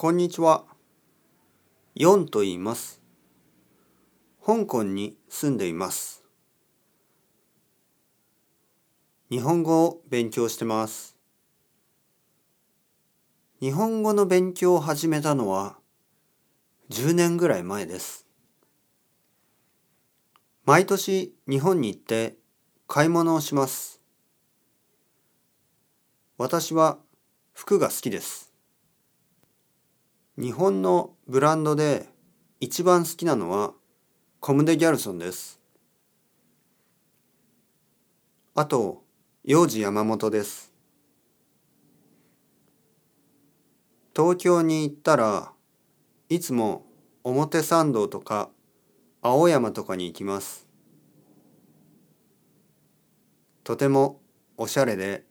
こんにちは。ヨンと言います。香港に住んでいます。日本語を勉強してます。日本語の勉強を始めたのは10年ぐらい前です。毎年日本に行って買い物をします。私は服が好きです。日本のブランドで一番好きなのはコムデ・ギャルソンです。あと、幼児山本です。東京に行ったらいつも表参道とか青山とかに行きます。とてもおしゃれで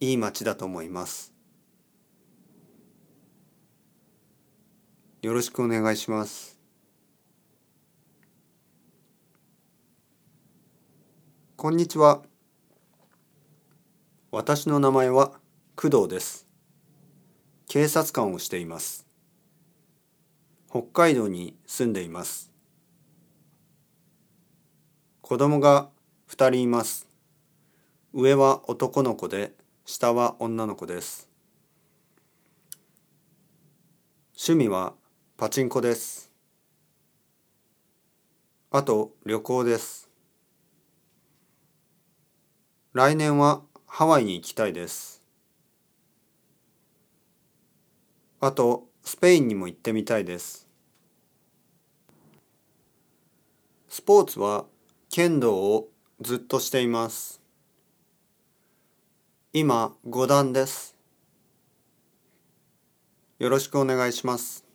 いい街だと思います。よろしくお願いします。こんにちは。私の名前は工藤です。警察官をしています。北海道に住んでいます。子供が二人います。上は男の子で、下は女の子です。趣味はパチンコです。あと旅行です。来年はハワイに行きたいです。あとスペインにも行ってみたいです。スポーツは剣道をずっとしています。今5段です。よろしくお願いします。